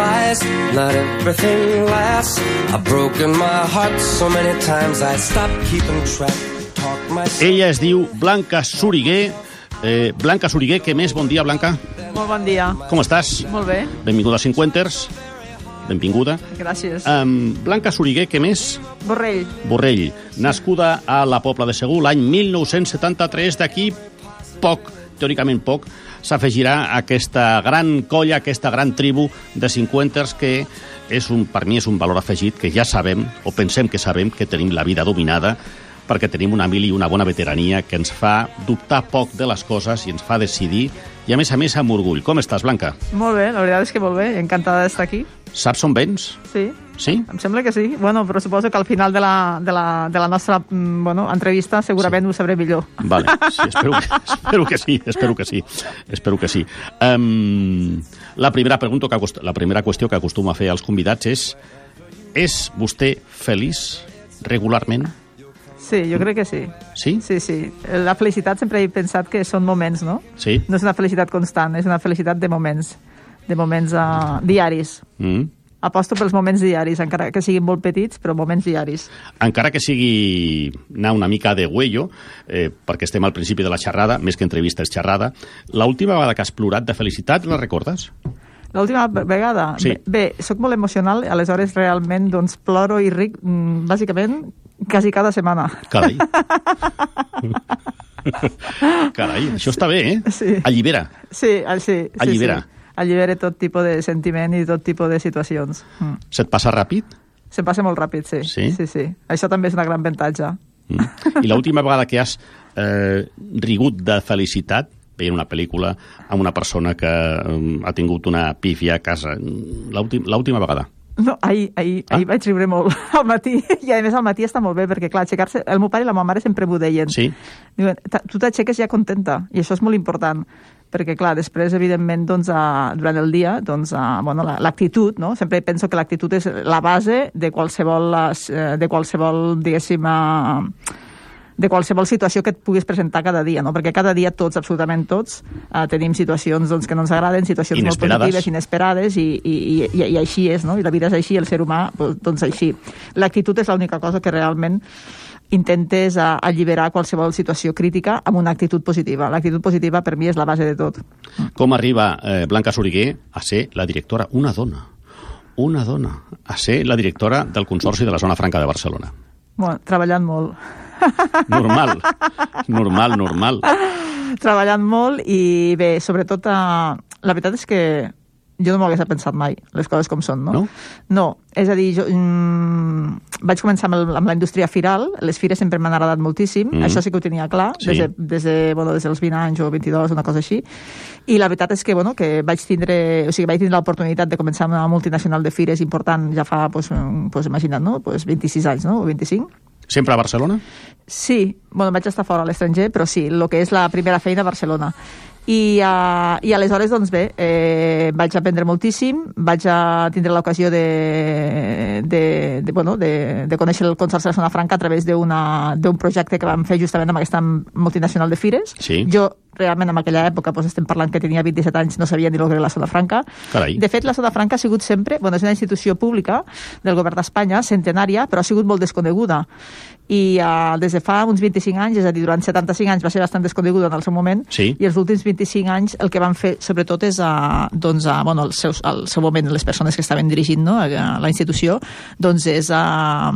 I'm not everything lasts. I've broken my heart so many times I stopped keeping track. Talk myself. Ella es diu Blanca Suriguer. Eh, Blanca Suriguer, què més? Bon dia, Blanca. Molt bon dia. Com estàs? Molt bé, Benvinguda a Cinquenters. Benvinguda. gràcies. Um, Blanca Suriguer, què més? Borrell, Borrell, nascuda a la Pobla de Segur l'any 1973, d'aquí poc, teòricament poc, s'afegirà aquesta gran colla, aquesta gran tribu de cinquenters que és un, per mi és un valor afegit que ja sabem, o pensem que sabem, que tenim la vida dominada, perquè tenim una mil i una bona veterania que ens fa dubtar poc de les coses i ens fa decidir, i a més a més amb orgull. Com estàs, Blanca? molt bé, la veritat és que molt bé, encantada d'estar aquí. Saps on vens? Sí, Sí? em sembla que sí. Bueno, però suposo que al final de la, de la, de la nostra mm, bueno, entrevista segurament sí. ho sabré millor. Vale, sí, espero que, espero que sí, espero que sí, espero que sí. Um, la primera pregunta que acost- la primera qüestió que acostumo a fer als convidats és és vostè feliç regularment? Sí, jo crec que sí. Sí? Sí, sí. La felicitat sempre he pensat que són moments, no? Sí? No és una felicitat constant, és una felicitat de moments, de moments uh, diaris. Mm. Aposto pels moments diaris, encara que siguin molt petits, però moments diaris. Encara que sigui anar una mica de huello, eh, perquè estem al principi de la xerrada, més que entrevista és xerrada, l'última vegada que has plorat de felicitat, la recordes? L'última vegada? Sí. Bé, bé, sóc molt emocional, aleshores realment doncs, ploro i ric, mm, bàsicament, quasi cada setmana. Carai. Carai, això està bé, eh? Sí. Allibera. Sí, al- sí. sí Allibera. Sí. Allibera tot tipus de sentiment i tot tipus de situacions. Mm. Se't passa ràpid? Se'm passa molt ràpid, sí. Sí? Sí, sí. Això també és una gran avantatge. Mm. I l'última vegada que has eh, rigut de felicitat veient una pel·lícula amb una persona que eh, ha tingut una pífia a casa. L'últim- L'última vegada. No, ahir, ahir, Ah. ahir vaig riure molt al matí, i a més al matí està molt bé, perquè clar, aixecar-se... El meu pare i la meva mare sempre m'ho deien. Sí? Diuen, "Ta- tu t'aixeques ja contenta, i això és molt important, perquè, clar, després, evidentment, doncs, uh, durant el dia, doncs, uh, bueno, la- l'actitud, no? Sempre penso que l'actitud és la base de qualsevol, uh, de qualsevol diguéssim, uh, de qualsevol situació que et puguis presentar cada dia, no? perquè cada dia tots, absolutament tots, uh, tenim situacions doncs, que no ens agraden, situacions Inesperades. molt positives, inesperades, i, i, i, i així és, no? i la vida és així, el ser humà, doncs, així. L'actitud és l'única cosa que realment intentes uh, alliberar qualsevol situació crítica amb una actitud positiva. L'actitud positiva per mi és la base de tot. Com arriba eh, Blanca Soriguer a ser la directora, una dona, una dona, a ser la directora del Consorci de la Zona Franca de Barcelona? Bueno, treballant molt. Normal, normal, normal. treballant molt i bé, sobretot uh, la veritat és que jo no m'ho hagués pensat mai, les coses com són, no? No? No, és a dir, jo mm, vaig començar amb, el, amb la indústria firal, les fires sempre m'han agradat moltíssim, Mm. això sí que ho tenia clar, Sí. des, de, des, de, bueno, des dels 20 anys o 22, una cosa així, i la veritat és que, bueno, que vaig tindre, o sigui, vaig tindre l'oportunitat de començar amb una multinacional de fires important ja fa, pues, mm, pues, imagina't, no? Pues 26 anys, no? O 25. Sempre a Barcelona? Sí, bueno, vaig estar fora a l'estranger, però sí, el que és la primera feina a Barcelona. I, uh, i aleshores, doncs bé, eh, vaig aprendre moltíssim, vaig a tindre l'ocasió de, de, de, bueno, de, de conèixer el Consorci de la Zona Franca a través d'un projecte que vam fer justament amb aquesta multinacional de fires. Sí. Jo, realment, en aquella època, doncs, estem parlant que tenia 27 anys, no sabia ni el que era la Zona Franca. Carai. De fet, la Zona Franca ha sigut sempre, bueno, és una institució pública del govern d'Espanya, centenària, però ha sigut molt desconeguda. I uh, des de fa uns 25 anys, és a dir, durant 75 anys va ser bastant desconeguda en el seu moment, Sí. i els últims 25 anys el que van fer, sobretot, és uh, doncs, uh, bueno, el, seu, el seu moment, les persones que estaven dirigint no, a, a la institució, doncs és uh,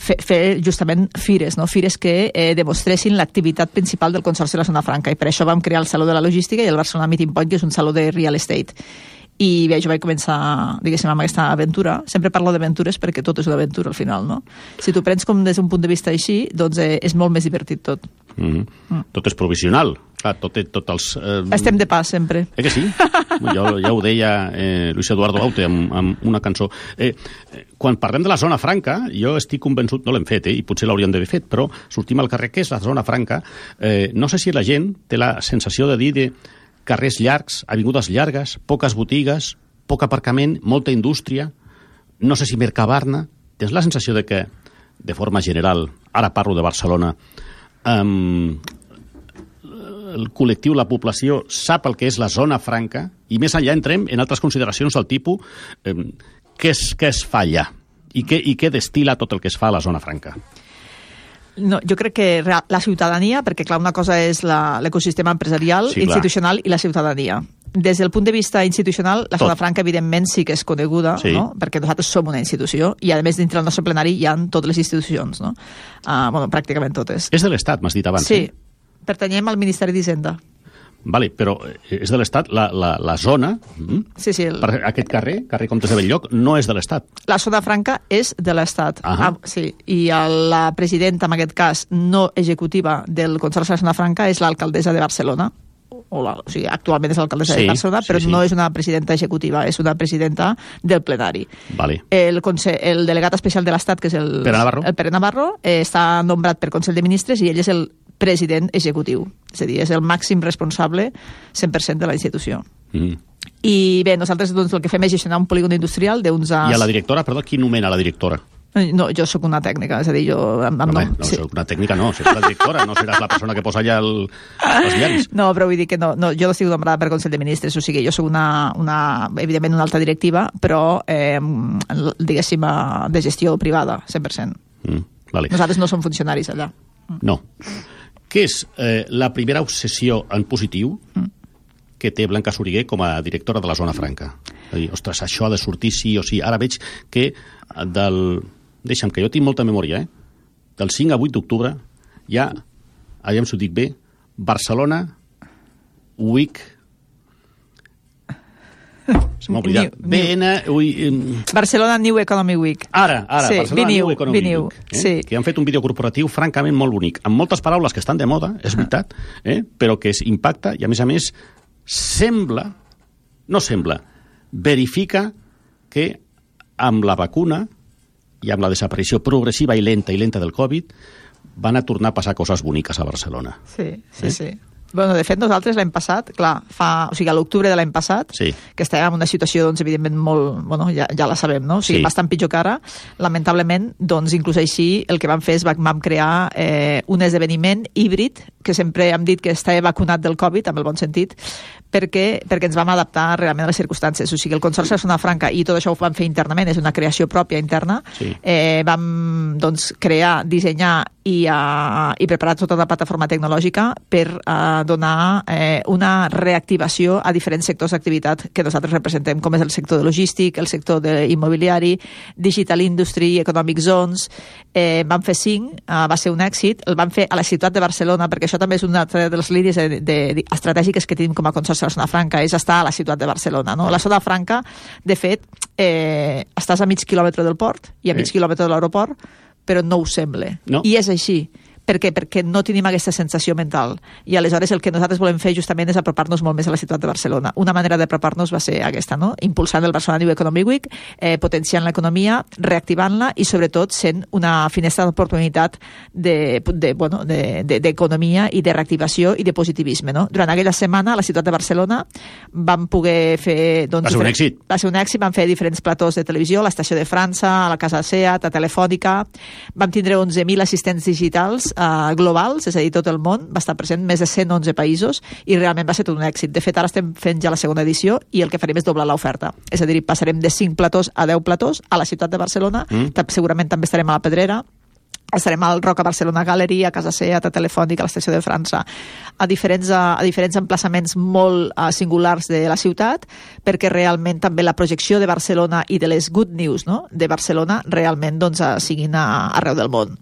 fer, fer justament fires, no? fires que eh, demostressin l'activitat principal del Consorci de la Zona Franca i per això vam crear el Saló de la Logística i el Barcelona Meeting Point, que és un saló de real estate. I bé, jo vaig començar, diguéssim, amb aquesta aventura. Sempre parlo d'aventures perquè tot és una aventura al final, no? Si t'ho prens com des d'un punt de vista així, doncs eh, és molt més divertit tot. Mm -hmm. Tot és provisional. Clar, tot, té- tot els... Eh, Estem de pas, sempre. Eh que sí? Jo, ja ho deia eh, Luis Eduardo Aute amb, amb una cançó. Eh, eh, quan parlem de la zona franca, jo estic convençut, no l'hem fet, eh, i potser l'hauríem d'haver fet, però sortim al carrer, què és la zona franca? Eh, no sé si la gent té la sensació de dir de carrers llargs, avingudes llargues, poques botigues, poc aparcament, molta indústria, no sé si Mercabarna... Tens la sensació de que, de forma general, ara parlo de Barcelona, um, el col·lectiu, la població, sap el que és la zona franca, i més enllà entrem en altres consideracions del tipus eh, què, es, què es fa allà i què, i què destila tot el que es fa a la zona franca. No, jo crec que la ciutadania, perquè clar, una cosa és l'ecosistema empresarial, Sí, clar. institucional i la ciutadania. Des del punt de vista institucional, la Tot. Zona Franca, evidentment, sí que és coneguda, Sí. no? perquè nosaltres som una institució i, a més, dintre del nostre plenari hi ha totes les institucions, no? Uh, bueno, pràcticament totes. És de l'Estat, m'has dit abans. Sí, eh? Pertanyem al Ministeri d'Hisenda. Vale, però eh, és de l'Estat, la, la, la zona, mm, Sí, sí, el, per aquest carrer, carrer Comtes de Belllloc, no és de l'Estat. la zona franca és de l'Estat. Ah, sí, i el- la presidenta, en aquest cas, no executiva del Consorci de la Zona Franca és l'alcaldessa de Barcelona, o, la, o sigui, actualment és l'alcaldessa Sí, de Barcelona, sí, però sí. no és una presidenta executiva, és una presidenta del plenari. Vale. El, conse el delegat especial de l'Estat, que és el Pere Navarro. el Pere Navarro eh, està nombrat per Consell de Ministres i ell és el president executiu. És a dir, és el màxim responsable 100% de la institució. Mm. I bé, nosaltres doncs, el que fem és gestionar un polígon industrial d'uns... I a la directora, perdó, qui nomena la directora? No, jo sóc una tècnica, és a dir, jo... Amb, amb Home, nom, no, soc una tècnica no, seràs la directora, no seràs la persona que posa allà el, els diaris. No, però vull dir que no, no, jo estic nombrada per Consell de Ministres, o sigui, jo sóc una, una, evidentment una alta directiva, però, eh, diguéssim, eh, de gestió privada, 100%. Mm, vale. Nosaltres no som funcionaris allà. No. Què és eh, la primera obsessió en positiu que té Blanca Soriguer com a directora de la Zona Franca? És dir, ostres, això ha de sortir sí o sí. Ara veig que del... Deixa'm, que jo tinc molta memòria, eh? Del 5 a 8 d'octubre hi ha, aviam si ho dic bé, Barcelona Week... Se m'ha oblidat. New- new. BN... Ui, Barcelona New Economy Week. Ara, ara, Sí, Barcelona Viniu, New Economy Viniu, Week, eh? sí. que han fet un vídeo corporatiu francament molt bonic, amb moltes paraules que estan de moda, és veritat, eh? però que es impacta i, a més a més, sembla, no sembla, verifica que amb la vacuna i amb la desaparició progressiva i lenta i lenta del Covid van a tornar a passar coses boniques a Barcelona. Sí, sí, Eh? sí. Bueno, de fet, nosaltres l'any passat, clar, fa, o sigui, a l'octubre de l'any passat, Sí. que estàvem en una situació, doncs, evidentment, molt, bueno, ja, ja la sabem, no? O sigui, Sí. bastant pitjor que ara, lamentablement, doncs, inclús així, el que vam fer és vam, crear eh, un esdeveniment híbrid, que sempre hem dit que estava vacunat del Covid, amb el bon sentit, perquè, perquè ens vam adaptar realment a les circumstàncies. O sigui, el Consorci de Zona Franca, i tot això ho vam fer internament, és una creació pròpia interna, Sí. eh, vam doncs, crear, dissenyar i, uh, i preparar tota la plataforma tecnològica per uh, donar eh, una reactivació a diferents sectors d'activitat que nosaltres representem, com és el sector de logístic, el sector de immobiliari, digital industry, economic zones. Eh, vam fer cinc, uh, va ser un èxit. El vam fer a la ciutat de Barcelona, perquè això també és una altra de les línies de, de, de, estratègiques que tenim com a Consorci de la Zona Franca, és estar a la ciutat de Barcelona. No? La Zona Franca, de fet, eh, estàs a mig quilòmetre del port i a mig Sí. quilòmetre de l'aeroport, però no ho sembla. No. I és així. Per què? Perquè no tenim aquesta sensació mental. I aleshores el que nosaltres volem fer justament és apropar-nos molt més a la ciutat de Barcelona. Una manera d'apropar-nos va ser aquesta, no? impulsant el Barcelona New Economic Week, eh, potenciant l'economia, reactivant-la i sobretot sent una finestra d'oportunitat d'economia de, de, bueno, de, de, i de reactivació i de positivisme. No? Durant aquella setmana a la ciutat de Barcelona vam poder fer... Doncs, Va ser un èxit. va ser un èxit, vam fer diferents platós de televisió, a l'Estació de França, a la Casa Seat, a Telefònica, vam tindre 11.000 assistents digitals eh, globals, és a dir, tot el món, va estar present més de 111 països i realment va ser tot un èxit. De fet, ara estem fent ja la segona edició i el que farem és doblar l'oferta. És a dir, passarem de 5 platós a 10 platós a la ciutat de Barcelona, mm. segurament també estarem a la Pedrera, estarem al Roca Barcelona Gallery, a Casa Seat, a Telefònica, a l'Estació de França, a diferents, a, a diferents emplaçaments molt uh, singulars de la ciutat, perquè realment també la projecció de Barcelona i de les good news no? de Barcelona realment doncs, uh, siguin a, arreu del món.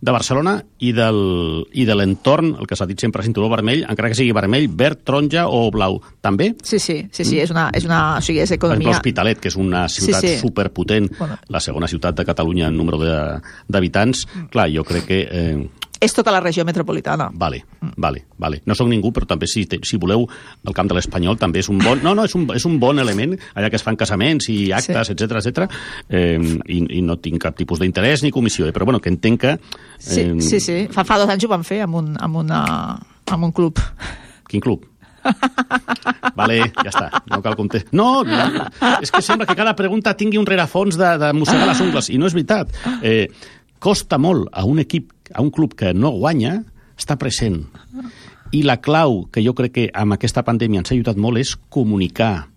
De Barcelona i, del, i de l'entorn, el que s'ha dit sempre cinturó vermell, encara que sigui vermell, verd, taronja o blau. També? Sí, sí, sí, sí és una, és una, o sigui, és Per economia... Hospitalet, que és una ciutat Sí, sí. superpotent, Bueno. la segona ciutat de Catalunya en número de- d'habitants. Clar, jo crec que... Eh, És tota la regió metropolitana. vale, vale, vale. No sóc ningú, però també si, te- si voleu el camp de l'Espanyol també és un bon... No, no, és un, és un bon element, allà que es fan casaments i actes, Sí. etc etc. Eh, i, i no tinc cap tipus d'interès ni comissió, eh, però bueno, que entenc que... Sí, eh, sí, sí. Fa, fa dos anys ho vam fer amb un, amb una, amb un club. Quin club? vale, ja està, no cal comptar. No, no, és que sembla que cada pregunta tingui un rerefons de, de mossegar les ungles, i no és veritat. Eh, costa molt a un equip, a un club que no guanya, està present. I la clau, que jo crec que amb aquesta pandèmia ens ha ajudat molt, és comunicar.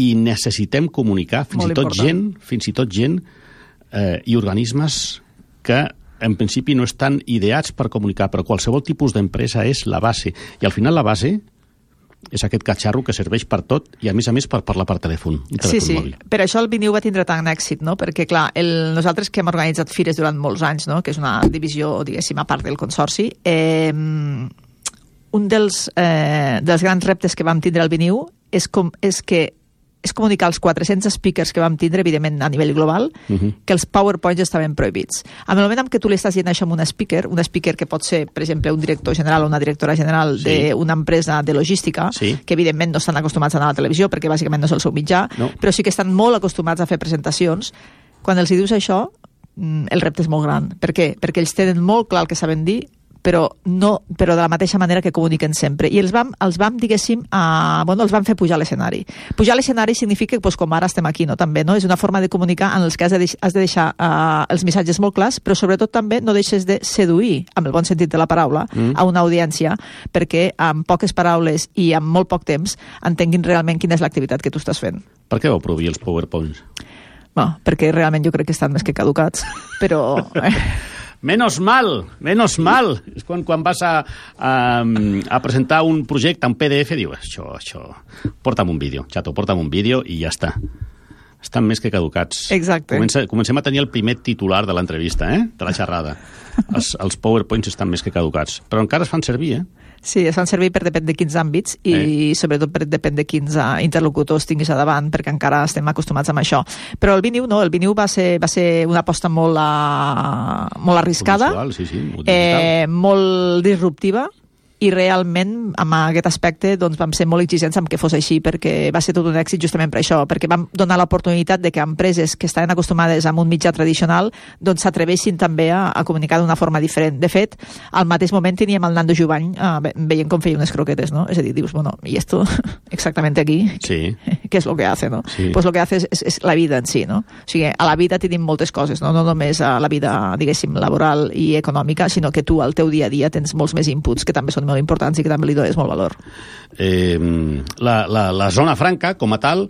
I necessitem comunicar, fins Molt i tot important. gent, fins i tot gent eh, i organismes que en principi no estan ideats per comunicar, però qualsevol tipus d'empresa és la base. I al final la base és aquest catxarro que serveix per tot i, a més a més, per parlar per telèfon, telèfon Sí, sí. mòbil. Per això el Viniu va tindre tant èxit, no? Perquè, clar, el, nosaltres que hem organitzat fires durant molts anys, no? que és una divisió, diguéssim, a part del Consorci, eh, un dels, eh, dels grans reptes que vam tindre al Viniu és, com, és que és comunicar als 400 speakers que vam tindre, evidentment, a nivell global, uh Mhm. -huh. que els PowerPoints estaven prohibits. En el moment en què tu li estàs dient això a un speaker, un speaker que pot ser, per exemple, un director general o una directora general Sí. d'una empresa de logística, Sí. que evidentment no estan acostumats a anar a la televisió perquè bàsicament no és el seu mitjà, No. però sí que estan molt acostumats a fer presentacions. Quan els hi dius això, mm, el repte és molt gran. Per què? Perquè ells tenen molt clar el que saben dir, però, no, però de la mateixa manera que comuniquen sempre. I els vam, els vam diguéssim, a, bueno, els vam fer pujar a l'escenari. Pujar a l'escenari significa, doncs, com ara estem aquí, no? també, no? és una forma de comunicar en els que has de, deix has de deixar uh, els missatges molt clars, però sobretot també no deixes de seduir, amb el bon sentit de la paraula, mm. a una audiència, perquè amb poques paraules i amb molt poc temps entenguin realment quina és l'activitat que tu estàs fent. Per què vau prohibir els PowerPoints? Bueno, perquè realment jo crec que estan més que caducats, però... Menos mal, menos mal. És quan, quan vas a, a, a presentar un projecte en PDF, diu, això, això, porta'm un vídeo, xato, porta'm un vídeo i ja està. Estan més que caducats. Exacte. Comença, comencem a tenir el primer titular de l'entrevista, eh? de la xerrada. Els, els PowerPoints estan més que caducats, però encara es fan servir, eh? Sí, es fan servir per depèn de quins àmbits i Eh. sobretot per depèn de quins uh, interlocutors tinguis a davant, perquè encara estem acostumats amb això. Però el Viniu no, el Viniu va ser, va ser una aposta molt, uh, molt arriscada, sí, sí, molt eh, molt disruptiva, i realment amb aquest aspecte doncs, vam ser molt exigents amb que fos així perquè va ser tot un èxit justament per això perquè vam donar l'oportunitat de que empreses que estaven acostumades a un mitjà tradicional doncs s'atrevessin també a, a comunicar d'una forma diferent. De fet, al mateix moment teníem el Nando Jubany eh, ve- veient com feia unes croquetes, no? És a dir, dius, bueno, i esto exactament aquí Sí. què és el que hace, no? Sí. Pues lo que hace és, és, és la vida en si, no? O sigui, a la vida tenim moltes coses, no? No només a la vida, diguéssim, laboral i econòmica, sinó que tu al teu dia a dia tens molts més inputs que també són molt importants i que també li dones molt valor. Eh, la, la, la zona franca, com a tal,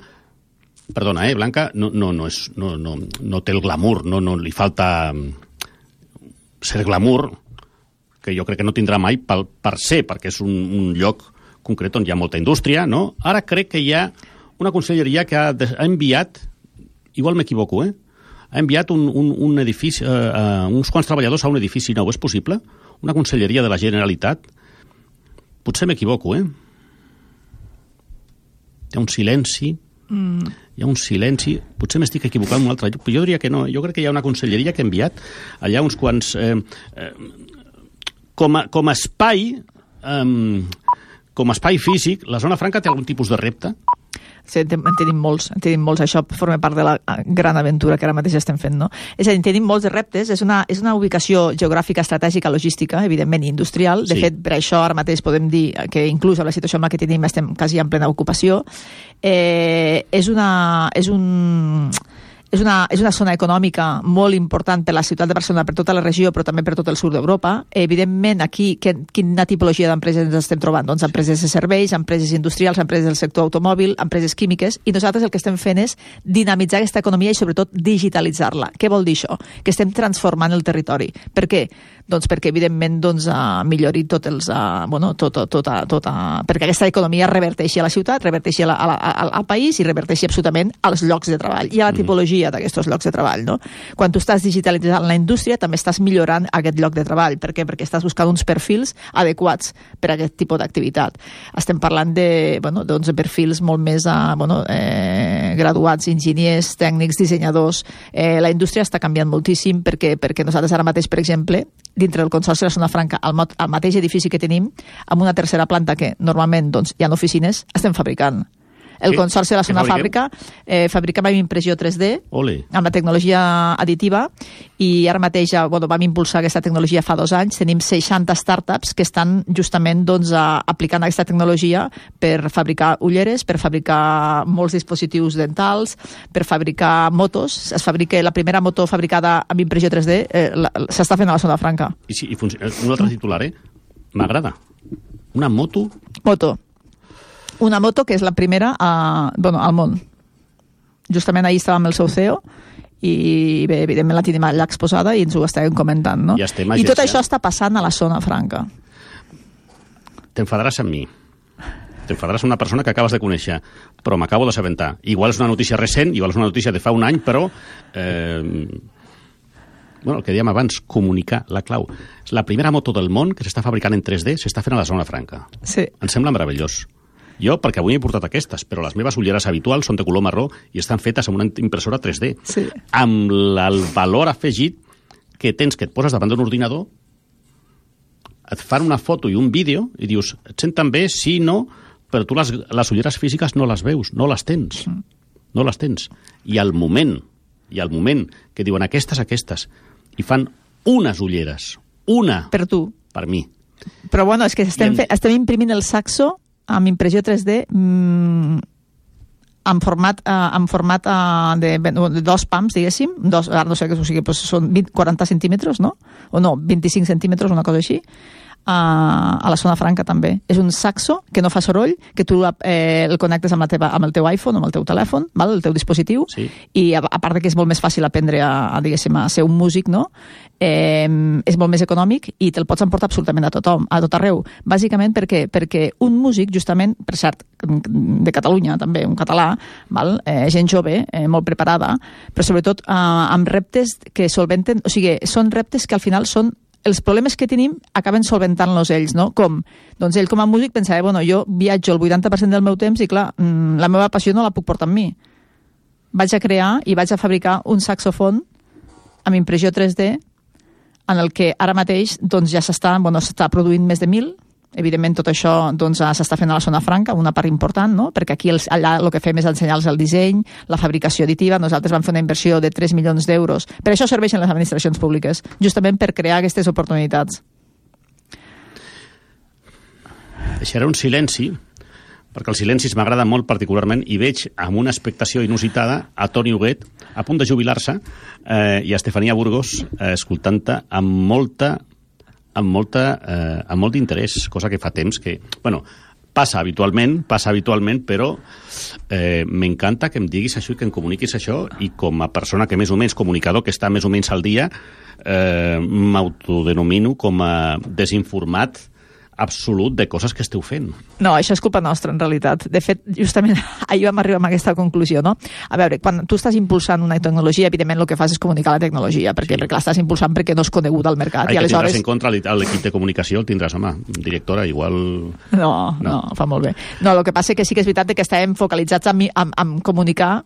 perdona, eh, Blanca, no, no, no, és, no, no, no té el glamour, no, no li falta ser glamour, que jo crec que no tindrà mai per, per ser, perquè és un, un lloc concret on hi ha molta indústria, no? Ara crec que hi ha una conselleria que ha, ha enviat, igual m'equivoco, eh? ha enviat un, un, un edifici, eh, eh, uns quants treballadors a un edifici nou. És possible? Una conselleria de la Generalitat? Potser m'equivoco, eh? Hi ha un silenci, mm. hi ha un silenci, potser m'estic equivocant en un altre lloc, però jo diria que no, jo crec que hi ha una conselleria que ha enviat allà uns quants... Eh, eh, com, a, com a espai, eh, com a espai físic, la zona franca té algun tipus de repte? Sí, en, ten- en tenim molts, en tenim molts. Això forma part de la eh, gran aventura que ara mateix estem fent, no? És a dir, en tenim molts de reptes. És una, és una ubicació geogràfica, estratègica, logística, evidentment, i industrial. De Sí. fet, per això ara mateix podem dir que inclús a la situació en la que tenim estem quasi en plena ocupació. Eh, és, una, és un és una, és una zona econòmica molt important per la ciutat de Barcelona, per tota la regió, però també per tot el sud d'Europa. Evidentment, aquí, que, quina tipologia d'empreses ens estem trobant? Doncs empreses de serveis, empreses industrials, empreses del sector automòbil, empreses químiques, i nosaltres el que estem fent és dinamitzar aquesta economia i, sobretot, digitalitzar-la. Què vol dir això? Que estem transformant el territori. Per què? Doncs perquè, evidentment, doncs, uh, millori tot els, uh, bueno, tot, tot, tota, tota, perquè aquesta economia reverteixi a la ciutat, reverteixi a la, a la, al, al país i reverteixi absolutament als llocs de treball i a la tipologia d'aquests llocs de treball. No? Quan tu estàs digitalitzant la indústria, també estàs millorant aquest lloc de treball. Per què? Perquè estàs buscant uns perfils adequats per a aquest tipus d'activitat. Estem parlant de, bueno, doncs, de perfils molt més uh, bueno, eh, graduats, enginyers, tècnics, dissenyadors. Eh, la indústria està canviant moltíssim perquè, perquè nosaltres ara mateix, per exemple, dintre del Consorci de la Zona Franca, al, al mateix edifici que tenim, amb una tercera planta que normalment doncs, hi ha oficines, estem fabricant. El Sí? Consorci de la fabriqueu? Fàbrica eh, fabricava amb impressió 3D, Ole. amb la tecnologia additiva i ara mateix bueno, vam impulsar aquesta tecnologia fa dos anys. Tenim 60 startups que estan justament doncs, a, aplicant aquesta tecnologia per fabricar ulleres, per fabricar molts dispositius dentals, per fabricar motos. Es fabrica la primera moto fabricada amb impressió 3D, eh, s'està fent a la zona franca. I, sí, i funciona. Un altre titular, eh? M'agrada. Una moto? Moto. Una moto que és la primera a, bueno, al món. Justament ahir estava amb el seu CEO i bé, evidentment la tenim allà exposada i ens ho estàvem comentant, no? I estem I tot això està passant a la zona franca. T'enfadaràs amb mi. T'enfadaràs amb una persona que acabes de conèixer, però m'acabo d'assabentar. Igual és una notícia recent, igual és una notícia de fa un any, però... Eh, bueno, el que dèiem abans, comunicar, la clau. És la primera moto del món que s'està fabricant en 3D, s'està fent a la zona franca. Sí. Em sembla meravellós. Jo, perquè avui he portat aquestes, però les meves ulleres habituals són de color marró i estan fetes amb una impressora 3D. Sí. Amb el valor afegit que tens que et poses davant d'un ordinador, et fan una foto i un vídeo i dius, et senten bé, sí, no, però tu les, les ulleres físiques no les veus, no les tens. No les tens. I al moment, i al moment que diuen aquestes, aquestes, i fan unes ulleres, una, per, tu. per mi. Però bueno, és que estem, en- fe, estem imprimint el saxo amb impressió 3D mm, en format, uh, en format uh, de, de dos pams, diguéssim, dos, ara no sé què, o sigui, pues són 20, 40 centímetres, no? O no, 25 centímetres, una cosa així, uh, a la zona franca també. És un saxo que no fa soroll, que tu eh, el connectes amb, la teva, amb el teu iPhone o amb el teu telèfon, val? el teu dispositiu, Sí. i a, a part de que és molt més fàcil aprendre a, a, a ser un músic, no? Eh, és molt més econòmic i te'l pots emportar absolutament a tothom, a tot arreu. Bàsicament perquè, perquè un músic, justament, per cert, de Catalunya també, un català, val? Eh, gent jove, eh, molt preparada, però sobretot eh, amb reptes que solventen, o sigui, són reptes que al final són els problemes que tenim acaben solventant-los ells, no? Com? Doncs ell com a músic pensava, bueno, jo viatjo el 80% del meu temps i clar, mm, la meva passió no la puc portar amb mi. Vaig a crear i vaig a fabricar un saxofon amb impressió 3D en el que ara mateix doncs, ja s'està bueno, produint més de 1.000 evidentment tot això doncs, eh, s'està fent a la zona franca, una part important, no? perquè aquí els, allà el que fem és ensenyar-los el disseny, la fabricació additiva, nosaltres vam fer una inversió de 3 milions d'euros. Per això serveixen les administracions públiques, justament per crear aquestes oportunitats. Deixaré un silenci, perquè els silencis m'agrada molt particularment i veig amb una expectació inusitada a Toni Huguet a punt de jubilar-se eh, i a Estefania Burgos eh, escoltant-te amb molta amb, molta, eh, amb molt d'interès, cosa que fa temps que... Bueno, passa habitualment, passa habitualment, però eh, m'encanta que em diguis això i que em comuniquis això i com a persona que més o menys, comunicador que està més o menys al dia, eh, m'autodenomino com a desinformat absolut de coses que esteu fent. No, això és culpa nostra, en realitat. De fet, justament ahir vam arribar a aquesta conclusió, no? A veure, quan tu estàs impulsant una tecnologia, evidentment el que fas és comunicar la tecnologia, perquè, Sí. perquè l'estàs impulsant perquè no és conegut al mercat. Ai, I que tindràs aleshores... en contra l'e- l'equip de comunicació, el tindràs, home, directora, igual... No, no, No. fa molt bé. No, el que passa que sí que és veritat que estàvem focalitzats en, en, en comunicar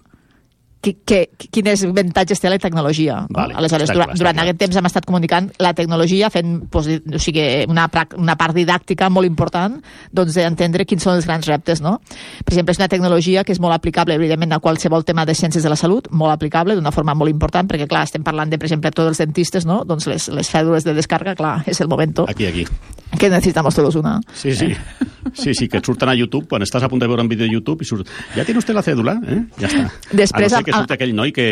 que, que, quins avantatges té la tecnologia. No? Vale, Aleshores, durant, clar, durant clar. aquest temps hem estat comunicant la tecnologia fent pues, o sigui, una, una part didàctica molt important doncs, d'entendre quins són els grans reptes. No? Per exemple, és una tecnologia que és molt aplicable, evidentment, a qualsevol tema de ciències de la salut, molt aplicable, d'una forma molt important, perquè, clar, estem parlant de, per exemple, tots els dentistes, no? doncs les, les cèdules de descarga, clar, és el moment Aquí, aquí. que necesitamos todos una. Sí, sí. Sí, sí, que surten a YouTube, quan estàs a punt de veure un vídeo de YouTube i surt... Ja tiene usted la cèdula? Eh? Ja està. Després, a no que amb- surti aquell noi que...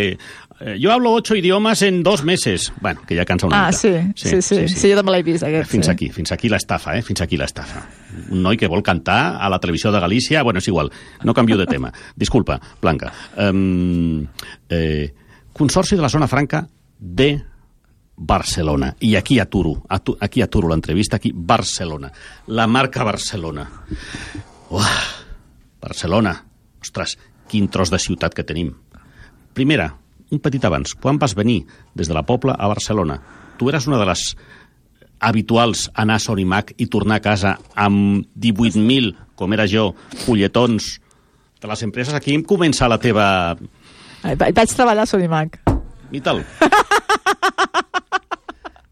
Eh, jo hablo ocho idiomas en dos meses. Bueno, que ja cansa una Ah, mica. sí, sí, sí, sí, sí, jo també l'he vist, aquest. Fins sí. aquí, fins aquí l'estafa, eh? Fins aquí l'estafa. Un noi que vol cantar a la televisió de Galícia... Bueno, és igual, no canvio de tema. Disculpa, Blanca. Um, eh, Consorci de la Zona Franca de Barcelona. I aquí aturo, atu, aquí aturo l'entrevista, aquí Barcelona. La marca Barcelona. Uah, Barcelona. Ostres, quin tros de ciutat que tenim. Primera, un petit abans, quan vas venir des de la Pobla a Barcelona, tu eres una de les habituals a anar a Sonimac i tornar a casa amb 18.000, com era jo, fulletons de les empreses. Aquí em comença la teva... Ai, va- Vaig treballar a Sonimac. I tal.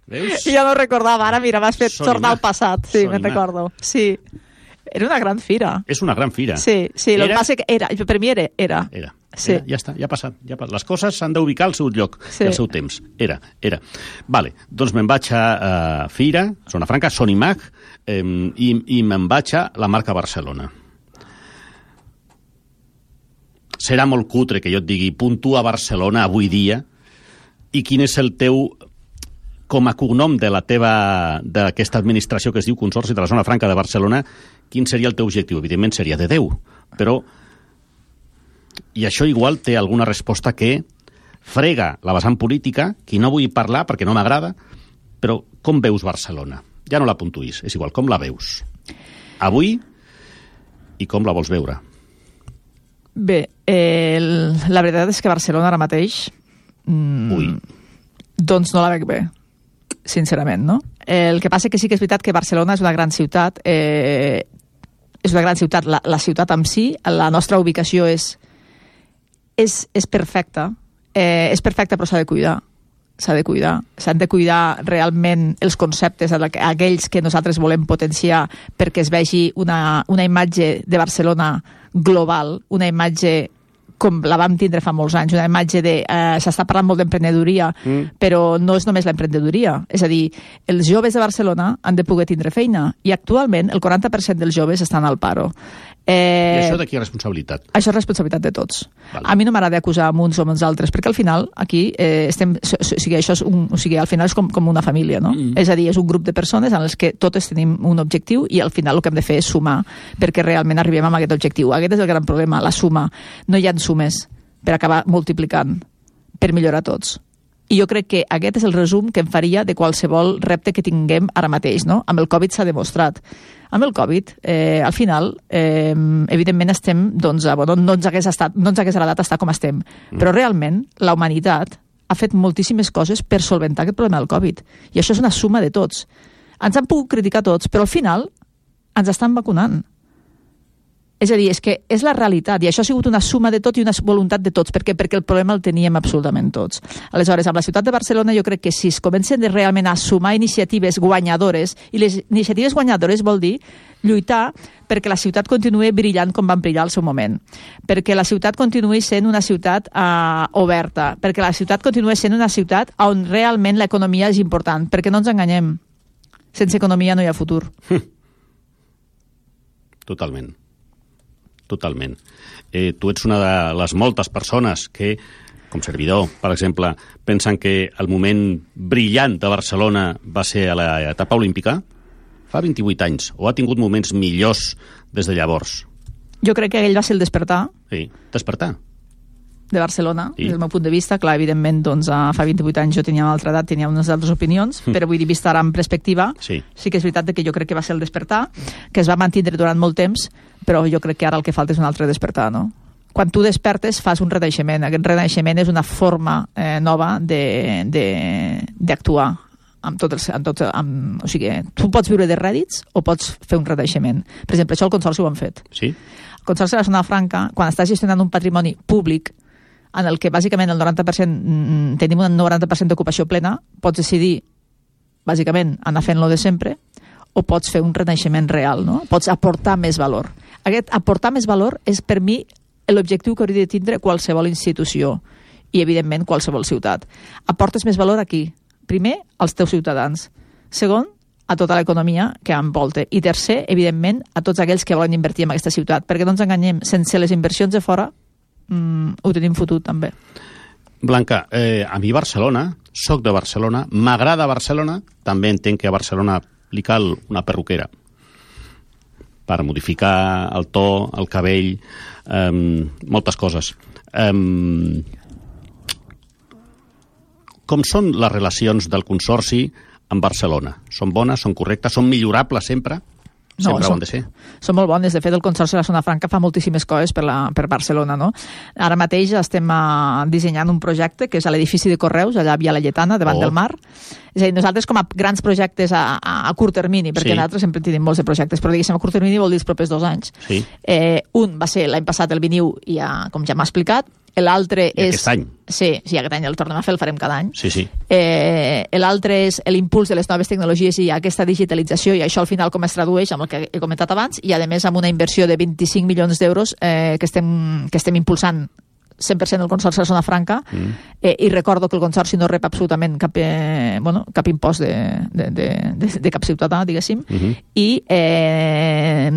Veus? Jo no recordava, ara mira, m'has fet Sonimac. tornar al passat. Sí, me'n recordo. Sí. Era una gran fira. És una gran fira. Sí, sí, el que Era- passa que era, per mi era, era. Era. Sí. Era, ja està, ja ha passat. Ja ha passat. Les coses s'han d'ubicar al seu lloc, Sí. sí. al seu temps. Era, era. Vale, doncs me'n vaig a uh, Fira, Zona Franca, Sonimac, eh, i, i me'n vaig a la marca Barcelona. Serà molt cutre que jo et digui puntua Barcelona avui dia i quin és el teu com a cognom de la teva d'aquesta administració que es diu Consorci de la Zona Franca de Barcelona, quin seria el teu objectiu? Evidentment seria de 10, però i això igual té alguna resposta que frega la vessant política, qui no vull parlar perquè no m'agrada, però com veus Barcelona? Ja no la puntuïs, és igual, com la veus? Avui i com la vols veure? Bé, eh, la veritat és que Barcelona ara mateix mm, Ui. doncs no la veig bé, sincerament, no? El que passa que sí que és veritat que Barcelona és una gran ciutat, eh, és una gran ciutat, la, la ciutat en si, la nostra ubicació és, és, és perfecta, eh, és perfecta però s'ha de cuidar, s'ha de cuidar, s'han de cuidar realment els conceptes, aqu- aquells que nosaltres volem potenciar perquè es vegi una, una imatge de Barcelona global, una imatge com la vam tindre fa molts anys, una imatge de... Eh, S'està parlant molt d'emprenedoria, mm. però no és només l'emprenedoria. És a dir, els joves de Barcelona han de poder tindre feina i actualment el 40% dels joves estan al paro. I Eh, això de qui és responsabilitat? això és responsabilitat de tots. Val. A mi no m'agrada acusar amb uns o amb els altres, perquè al final aquí eh, estem... O sigui, això és un, o sigui, al final és com, com una família, no? Mm. És a dir, és un grup de persones en les que totes tenim un objectiu i al final el que hem de fer és sumar perquè realment arribem a aquest objectiu. Aquest és el gran problema, la suma. No hi ha sumes per acabar multiplicant, per millorar tots. I jo crec que aquest és el resum que em faria de qualsevol repte que tinguem ara mateix. No? Amb el Covid s'ha demostrat. Amb el Covid, eh, al final, eh, evidentment estem, doncs, bueno, no, ens hagués estat, no ens hagués agradat estar com estem, mm. però realment la humanitat ha fet moltíssimes coses per solventar aquest problema del Covid. I això és una suma de tots. Ens han pogut criticar tots, però al final ens estan vacunant. És a dir, és que és la realitat, i això ha sigut una suma de tot i una voluntat de tots, perquè perquè el problema el teníem absolutament tots. Aleshores, amb la ciutat de Barcelona jo crec que si es comencen de realment a sumar iniciatives guanyadores, i les iniciatives guanyadores vol dir lluitar perquè la ciutat continuï brillant com van brillar al seu moment, perquè la ciutat continuï sent una ciutat eh, oberta, perquè la ciutat continuï sent una ciutat on realment l'economia és important, perquè no ens enganyem, sense economia no hi ha futur. Totalment. Totalment. Eh, tu ets una de les moltes persones que, com servidor, per exemple, pensen que el moment brillant de Barcelona va ser a l'etapa olímpica fa 28 anys, o ha tingut moments millors des de llavors. Jo crec que aquell va ser el despertar, Sí, despertar. De Barcelona, des del meu punt de vista. Clar, evidentment, doncs, fa 28 anys jo tenia una altra edat, tenia unes altres opinions, però vull dir, vista ara en perspectiva, Sí. sí que és veritat que jo crec que va ser el despertar, que es va mantindre durant molt temps, però jo crec que ara el que falta és un altre despertar, no? Quan tu despertes, fas un renaixement. Aquest renaixement és una forma eh, nova de- de- d'actuar amb tot els, amb tot, amb, o sigui, tu pots viure de rèdits o pots fer un renaixement. Per exemple, això el Consorci ho han fet. Sí? El Consorci de la Zona Franca, quan estàs gestionant un patrimoni públic en el que bàsicament el 90%, mm, tenim un 90% d'ocupació plena, pots decidir bàsicament anar fent-lo de sempre o pots fer un renaixement real, no? Pots aportar més valor. Aquest aportar més valor és per mi l'objectiu que hauria de tindre qualsevol institució i, evidentment, qualsevol ciutat. Aportes més valor aquí. Primer, als teus ciutadans. Segon, a tota l'economia que envolta. I tercer, evidentment, a tots aquells que volen invertir en aquesta ciutat. Perquè no ens enganyem, sense les inversions de fora mm, ho tenim fotut també. Blanca, eh, a mi Barcelona, soc de Barcelona, m'agrada Barcelona, també entenc que a Barcelona li cal una perruquera per modificar el to, el cabell, eh, moltes coses. Eh, com són les relacions del Consorci amb Barcelona? Són bones, són correctes, són millorables sempre? Sempre ho són, de ser? són molt bones. De fet, el Consorci de la Zona Franca fa moltíssimes coses per, la, per Barcelona. No? Ara mateix estem uh, dissenyant un projecte que és a l'edifici de Correus, allà a Via Laietana, davant Oh. del mar. És a dir, nosaltres com a grans projectes a, a, a curt termini, perquè Sí. nosaltres sempre tenim molts de projectes, però diguéssim a curt termini vol dir els propers dos anys. Sí. Eh, un va ser l'any passat el Viniu, i ja, com ja m'ha explicat, l'altre és... aquest any. Sí, sí, aquest any el tornem a fer, el farem cada any. Sí, sí. Eh, L'altre és l'impuls de les noves tecnologies i aquesta digitalització, i això al final com es tradueix amb el que he comentat abans, i a més amb una inversió de 25 milions d'euros eh, que, estem, que estem impulsant 100% el Consorci de Zona Franca mm. eh, i recordo que el Consorci no rep absolutament cap, eh, bueno, cap impost de, de, de, de, de cap ciutadà, diguéssim, mm -hmm. i eh,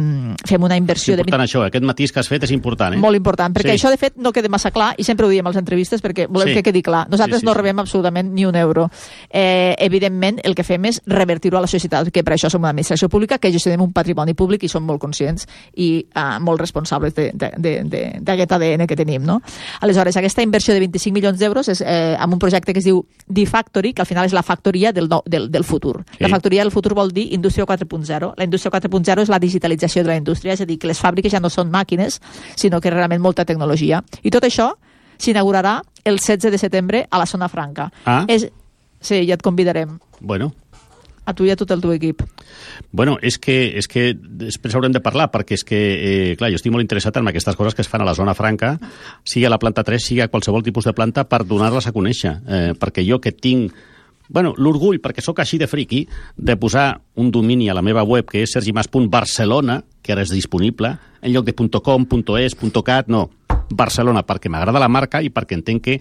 fem una inversió... És important de... això, aquest matís que has fet és important, eh? Molt important, perquè sí. això de fet no queda massa clar i sempre ho diem als entrevistes perquè volem sí. que quedi clar. Nosaltres sí, sí, no rebem absolutament ni un euro. Eh, evidentment, el que fem és revertir-ho a la societat, que per això som una administració pública, que gestionem un patrimoni públic i som molt conscients i eh, molt responsables d'aquest ADN que tenim, no? Aleshores, aquesta inversió de 25 milions d'euros és eh, amb un projecte que es diu D-Factory, que al final és la factoria del, no, del, del futur. Sí. La factoria del futur vol dir indústria 4.0. La indústria 4.0 és la digitalització de la indústria, és a dir, que les fàbriques ja no són màquines, sinó que realment molta tecnologia. I tot això s'inaugurarà el 16 de setembre a la zona franca. Ah. És... Sí, ja et convidarem. Bueno, a tu i a tot el teu equip. Bueno, és que, és que després haurem de parlar, perquè és que, eh, clar, jo estic molt interessat en aquestes coses que es fan a la zona franca, sigui a la planta 3, sigui a qualsevol tipus de planta, per donar-les a conèixer. Eh, perquè jo que tinc bueno, l'orgull, perquè sóc així de friqui, de posar un domini a la meva web, que és sergimas.barcelona, que ara és disponible, en lloc de .com, .es, .cat, no, Barcelona, perquè m'agrada la marca i perquè entenc que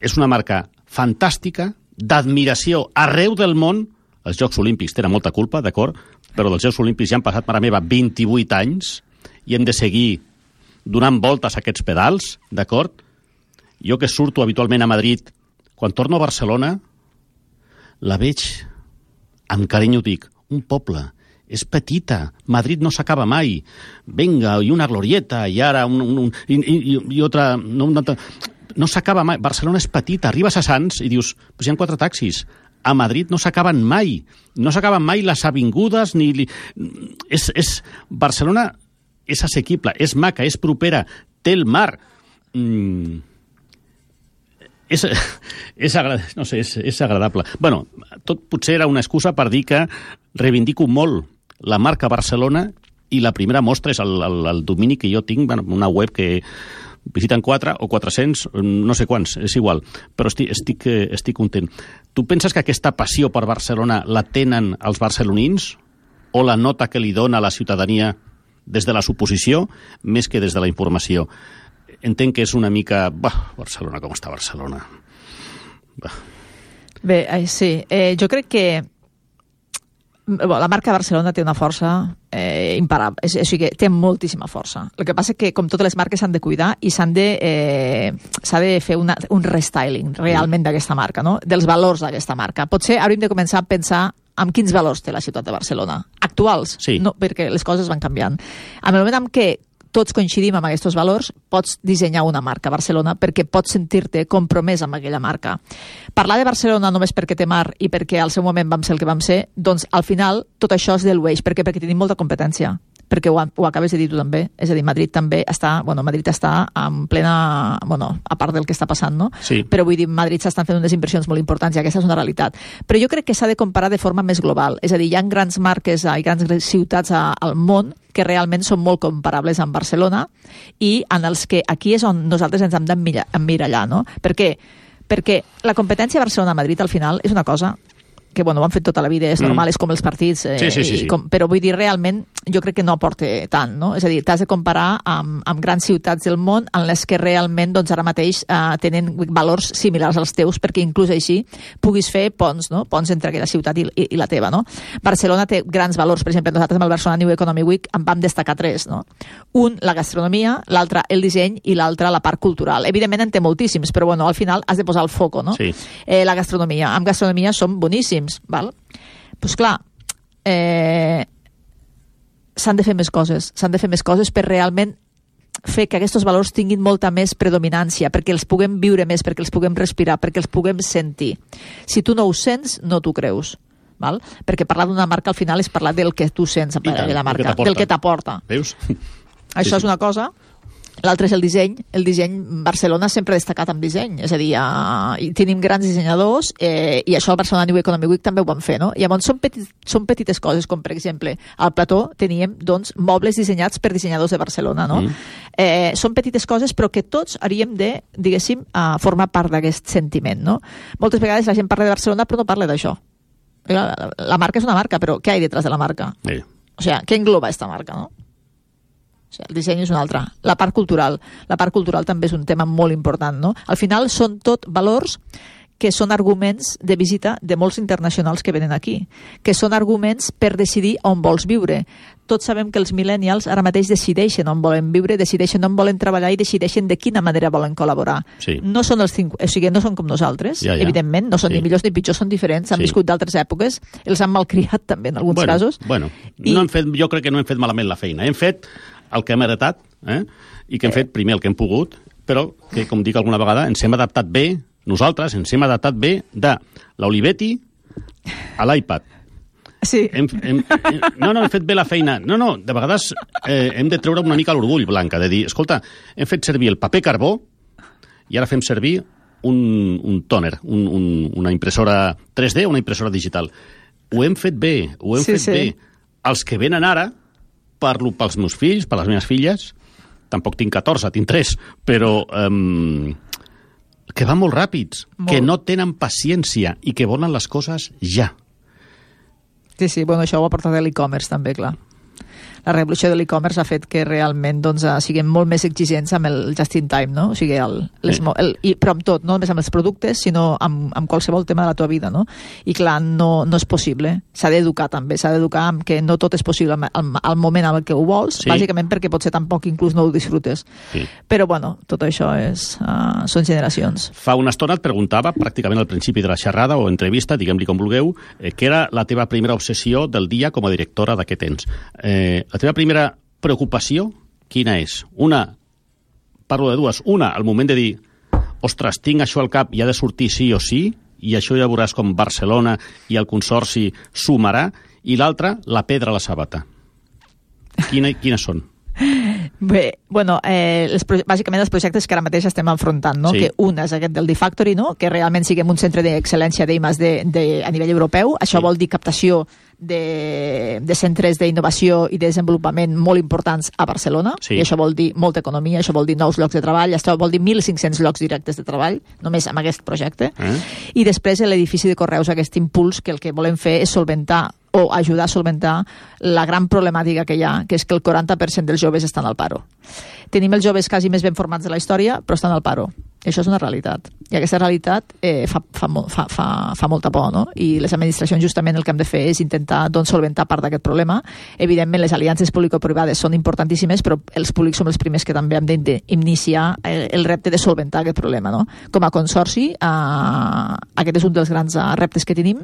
és una marca fantàstica, d'admiració arreu del món, els Jocs Olímpics tenen molta culpa, d'acord? Però dels Jocs Olímpics ja han passat, mare meva, 28 anys i hem de seguir donant voltes a aquests pedals, d'acord? Jo que surto habitualment a Madrid, quan torno a Barcelona, la veig, amb carinyo dic, un poble, és petita, Madrid no s'acaba mai. Venga, i una glorieta, i ara un, un, un i, i, i otra... No, una, no s'acaba mai. Barcelona és petita, arribes a Sants i dius, pues hi ha quatre taxis a Madrid no s'acaben mai. No s'acaben mai les avingudes ni... Li... És, és... Barcelona és assequible, és maca, és propera, té el mar. Mm. És, és, agrad... no sé, és, és agradable. bueno, tot potser era una excusa per dir que reivindico molt la marca Barcelona i la primera mostra és el, el, el domini que jo tinc, bueno, una web que visiten 4 o 400, no sé quants, és igual, però estic, estic, eh, estic content. Tu penses que aquesta passió per Barcelona la tenen els barcelonins o la nota que li dona la ciutadania des de la suposició més que des de la informació? Entenc que és una mica... Bah, Barcelona, com està Barcelona? Bah. Bé, eh, sí. Eh, jo crec que la marca Barcelona té una força eh, imparable, és, és, que té moltíssima força. El que passa és que, com totes les marques, s'han de cuidar i s'han de, eh, s'ha de fer una, un restyling realment d'aquesta marca, no? dels valors d'aquesta marca. Potser hauríem de començar a pensar amb quins valors té la ciutat de Barcelona. Actuals, sí. no, perquè les coses van canviant. En el moment en què tots coincidim amb aquests valors, pots dissenyar una marca Barcelona perquè pots sentir-te compromès amb aquella marca. Parlar de Barcelona només perquè té mar i perquè al seu moment vam ser el que vam ser, doncs al final tot això es dilueix. Per què? Perquè tenim molta competència perquè ho, ho acabes de dir tu també, és a dir, Madrid també està, bueno, Madrid està en plena, bueno, a part del que està passant, no? Sí. Però vull dir, Madrid s'estan fent unes inversions molt importants i aquesta és una realitat. Però jo crec que s'ha de comparar de forma més global, és a dir, hi ha grans marques i grans ciutats al món que realment són molt comparables amb Barcelona i en els que aquí és on nosaltres ens hem d'emmirallar, no? Per què? Perquè la competència Barcelona-Madrid al final és una cosa que bueno, ho han fet tota la vida, és normal, mm. és com els partits, eh, sí, sí, sí, sí. Com, però vull dir, realment, jo crec que no aporta tant, no? És a dir, t'has de comparar amb, amb grans ciutats del món en les que realment, doncs, ara mateix eh, tenen valors similars als teus, perquè inclús així puguis fer ponts, no? Ponts entre aquella ciutat i, i, i la teva, no? Barcelona té grans valors, per exemple, nosaltres amb el Barcelona New Economy Week en vam destacar tres, no? Un, la gastronomia, l'altre, el disseny, i l'altre, la part cultural. Evidentment en té moltíssims, però bueno, al final has de posar el foco, no? Sí. Eh, la gastronomia. Amb gastronomia som boníssims, temps, val? pues clar, eh, s'han de fer més coses, s'han de fer més coses per realment fer que aquests valors tinguin molta més predominància, perquè els puguem viure més, perquè els puguem respirar, perquè els puguem sentir. Si tu no ho sents, no t'ho creus. Val? Perquè parlar d'una marca al final és parlar del que tu sents de la marca, del que t'aporta. Veus? Això sí, és una cosa L'altre és el disseny. El disseny, Barcelona sempre ha destacat amb disseny, és a dir, uh, tenim grans dissenyadors eh, i això al Barcelona New Economic Week també ho vam fer, no? Llavors són, petit, són petites coses, com per exemple, al plató teníem doncs, mobles dissenyats per dissenyadors de Barcelona, no? Mm. Eh, són petites coses però que tots hauríem de, diguéssim, uh, formar part d'aquest sentiment, no? Moltes vegades la gent parla de Barcelona però no parla d'això. La, la marca és una marca, però què hi ha detrás de la marca? Sí. O sigui, què engloba aquesta marca, no? O sigui, el disseny és una altra. La part cultural. La part cultural també és un tema molt important, no? Al final són tot valors que són arguments de visita de molts internacionals que venen aquí, que són arguments per decidir on vols viure. Tots sabem que els millennials ara mateix decideixen on volen viure, decideixen on volen treballar i decideixen de quina manera volen col·laborar. Sí. No són els cinc, o sigui, no són com nosaltres, Ja, ja. evidentment, no són Sí. ni millors ni pitjors, són diferents, han Sí. viscut d'altres èpoques, els han malcriat també en alguns bueno, casos. Bueno, I- no hem fet, jo crec que no hem fet malament la feina. Hem fet el que hem heretat, eh? i que hem fet primer el que hem pogut, però que, com dic alguna vegada, ens hem adaptat bé, nosaltres ens hem adaptat bé de l'Olivetti a l'iPad. Sí, Hem, hem, hem, no, no, hem fet bé la feina. No, no, de vegades eh, hem de treure una mica l'orgull, Blanca, de dir, escolta, hem fet servir el paper carbó i ara fem servir un, un tòner, un, un, una impressora 3D, una impressora digital. Ho hem fet bé, ho hem Sí, fet sí. bé. Els que venen ara, parlo pels meus fills, per les meves filles, tampoc tinc 14, tinc 3, però um, que van molt ràpids, Molt. que no tenen paciència i que volen les coses ja. Sí, sí, bueno, això ho ha portat l'e-commerce també, clar. La revolució de l'e-commerce ha fet que realment doncs, eh, siguem molt més exigents amb el just-in-time, no? O sigui, el, les, el, i, però amb tot, no només amb els productes, sinó amb, amb qualsevol tema de la teva vida, no? I clar, no, no és possible. S'ha d'educar també, s'ha d'educar amb que no tot és possible al, moment en el que ho vols, Sí. bàsicament perquè potser tampoc inclús no ho disfrutes. Sí. Però bueno, tot això és, uh, són generacions. Fa una estona et preguntava, pràcticament al principi de la xerrada o entrevista, diguem-li com vulgueu, eh, què era la teva primera obsessió del dia com a directora d'aquest temps. Eh, la teva primera preocupació, quina és? Una, parlo de dues. Una, al moment de dir, ostres, tinc això al cap i ha de sortir sí o sí, i això ja veuràs com Barcelona i el Consorci sumarà, i l'altra, la pedra a la sabata. Quina, quines són? Bé, bueno, eh, els, bàsicament els projectes que ara mateix estem enfrontant, no? Sí. que un és aquest del D-Factory, no? que realment siguem un centre d'excel·lència d'IMAS de, de, a nivell europeu. Això Sí. vol dir captació de, de centres d'innovació i de desenvolupament molt importants a Barcelona, Sí. i això vol dir molta economia, això vol dir nous llocs de treball, això vol dir 1.500 llocs directes de treball, només amb aquest projecte. Eh? I després l'edifici de Correus, aquest impuls que el que volem fer és solventar o ajudar a solventar la gran problemàtica que hi ha, que és que el 40% dels joves estan al paro. Tenim els joves quasi més ben formats de la història, però estan al paro. Això és una realitat. I aquesta realitat eh, fa, fa, fa, fa, fa molta por, no? I les administracions justament el que hem de fer és intentar doncs, solventar part d'aquest problema. Evidentment, les aliances público-privades són importantíssimes, però els públics som els primers que també hem d'iniciar el, el repte de solventar aquest problema, no? Com a consorci, eh, aquest és un dels grans eh, reptes que tenim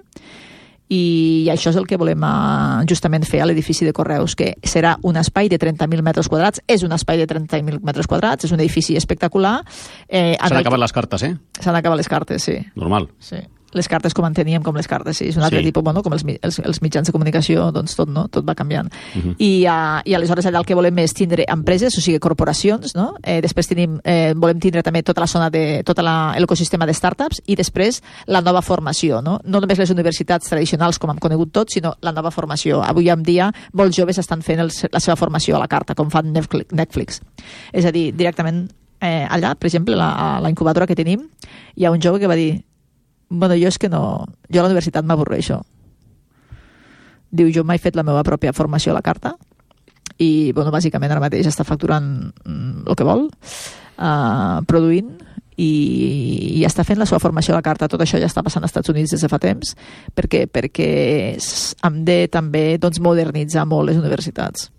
i això és el que volem eh, justament fer a l'edifici de Correus, que serà un espai de 30.000 metres quadrats, és un espai de 30.000 metres quadrats, és un edifici espectacular. Eh, S'han acabat les cartes, eh? S'han acabat les cartes, sí. Normal. sí. Les cartes com en teníem, com les cartes, sí. És un altre Sí. tipus, bueno, com els, els, els mitjans de comunicació, doncs tot, no? Tot va canviant. Mhm. I, uh, I aleshores allà el que volem és tindre empreses, o sigui, corporacions, no? Eh, després tenim, eh, volem tindre també tota la zona de, tot l'ecosistema de startups i després la nova formació, no? No només les universitats tradicionals com hem conegut tots, sinó la nova formació. Avui en dia molts joves estan fent el, la seva formació a la carta, com fan Netflix. Netflix. És a dir, directament eh, allà, per exemple, la, a la incubadora que tenim, hi ha un jove que va dir bueno, jo és que no... Jo a la universitat m'avorreixo. Diu, jo mai he fet la meva pròpia formació a la carta i, bueno, bàsicament ara mateix està facturant mm, el que vol, uh, produint i, i està fent la seva formació a la carta. Tot això ja està passant als Estats Units des de fa temps perquè, perquè hem de també doncs, modernitzar molt les universitats.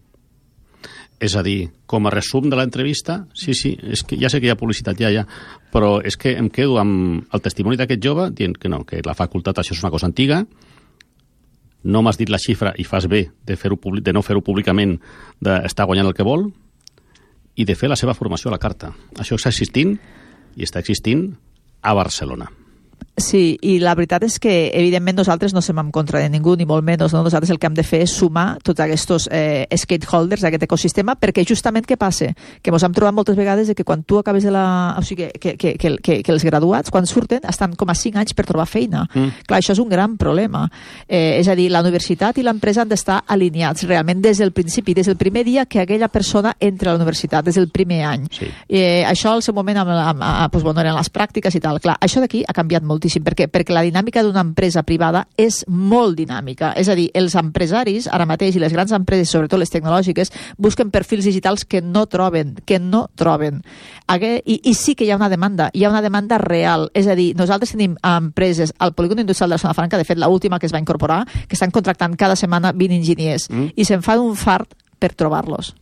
És a dir, com a resum de l'entrevista, sí, sí, és que ja sé que hi ha publicitat, ja, ja, però és que em quedo amb el testimoni d'aquest jove dient que no, que la facultat això és una cosa antiga, no m'has dit la xifra i fas bé de, fer de no fer-ho públicament, d'estar guanyant el que vol, i de fer la seva formació a la carta. Això està existint i està existint a Barcelona. Sí, i la veritat és que, evidentment, nosaltres no som en contra de ningú, ni molt menys. No? Nosaltres el que hem de fer és sumar tots aquests eh, skateholders d'aquest ecosistema, perquè justament què passa? Que ens hem trobat moltes vegades de que quan tu acabes de la... O sigui, que, que, que, que, que els graduats, quan surten, estan com a 5 anys per trobar feina. Mm. Clar, això és un gran problema. Eh, és a dir, la universitat i l'empresa han d'estar alineats realment des del principi, des del primer dia que aquella persona entra a la universitat, des del primer any. Sí. Eh, això al seu moment amb, amb, amb, doncs, bueno, eren les pràctiques i tal. Clar, això d'aquí ha canviat moltíssim moltíssim. Per què? Perquè la dinàmica d'una empresa privada és molt dinàmica. És a dir, els empresaris, ara mateix, i les grans empreses, sobretot les tecnològiques, busquen perfils digitals que no troben, que no troben. I, I sí que hi ha una demanda, hi ha una demanda real. És a dir, nosaltres tenim empreses al polígon industrial de la Zona Franca, de fet, l'última última que es va incorporar, que estan contractant cada setmana 20 enginyers, mm. i se'n fa un fart per trobar-los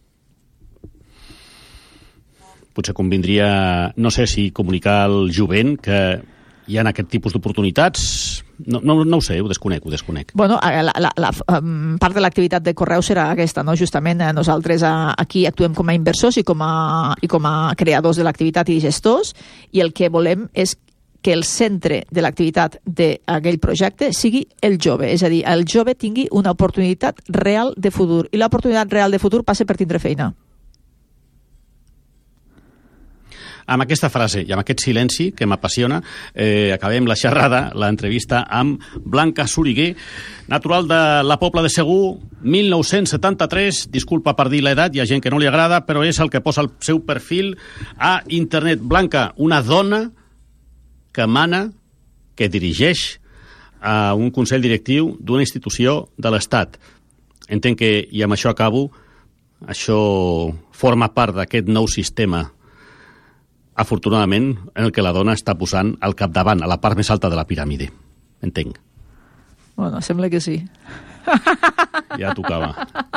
potser convindria, no sé si comunicar al jovent que hi ha aquest tipus d'oportunitats? No, no, no ho sé, ho desconec, ho desconec. Bueno, la, la, la um, part de l'activitat de Correu serà aquesta, no? Justament eh, nosaltres uh, aquí actuem com a inversors i com a, i com a creadors de l'activitat i gestors i el que volem és que el centre de l'activitat d'aquell projecte sigui el jove, és a dir, el jove tingui una oportunitat real de futur i l'oportunitat real de futur passa per tindre feina. Amb aquesta frase i amb aquest silenci que m'apassiona, eh, acabem la xerrada, l'entrevista amb Blanca Soriguer, natural de la Pobla de Segur, 1973, disculpa per dir l'edat, hi ha gent que no li agrada, però és el que posa el seu perfil a internet. Blanca, una dona que mana, que dirigeix a un Consell Directiu d'una institució de l'Estat. Entenc que, i amb això acabo, això forma part d'aquest nou sistema afortunadament, en el que la dona està posant al capdavant, a la part més alta de la piràmide. Entenc. Bueno, sembla que sí. Ja tocava.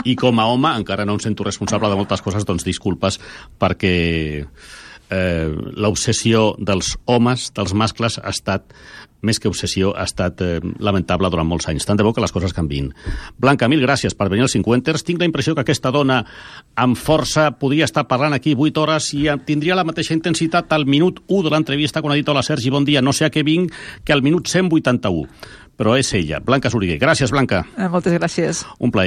I com a home, encara no em sento responsable de moltes coses, doncs disculpes perquè eh, l'obsessió dels homes, dels mascles, ha estat més que obsessió, ha estat eh, lamentable durant molts anys. Tant de bo que les coses canvin. Blanca, mil gràcies per venir als 50 Tinc la impressió que aquesta dona amb força podria estar parlant aquí 8 hores i tindria la mateixa intensitat al minut 1 de l'entrevista quan ha dit hola Sergi, bon dia, no sé a què vinc, que al minut 181 però és ella, Blanca Soriguer. Gràcies, Blanca. Eh, moltes gràcies. Un plaer.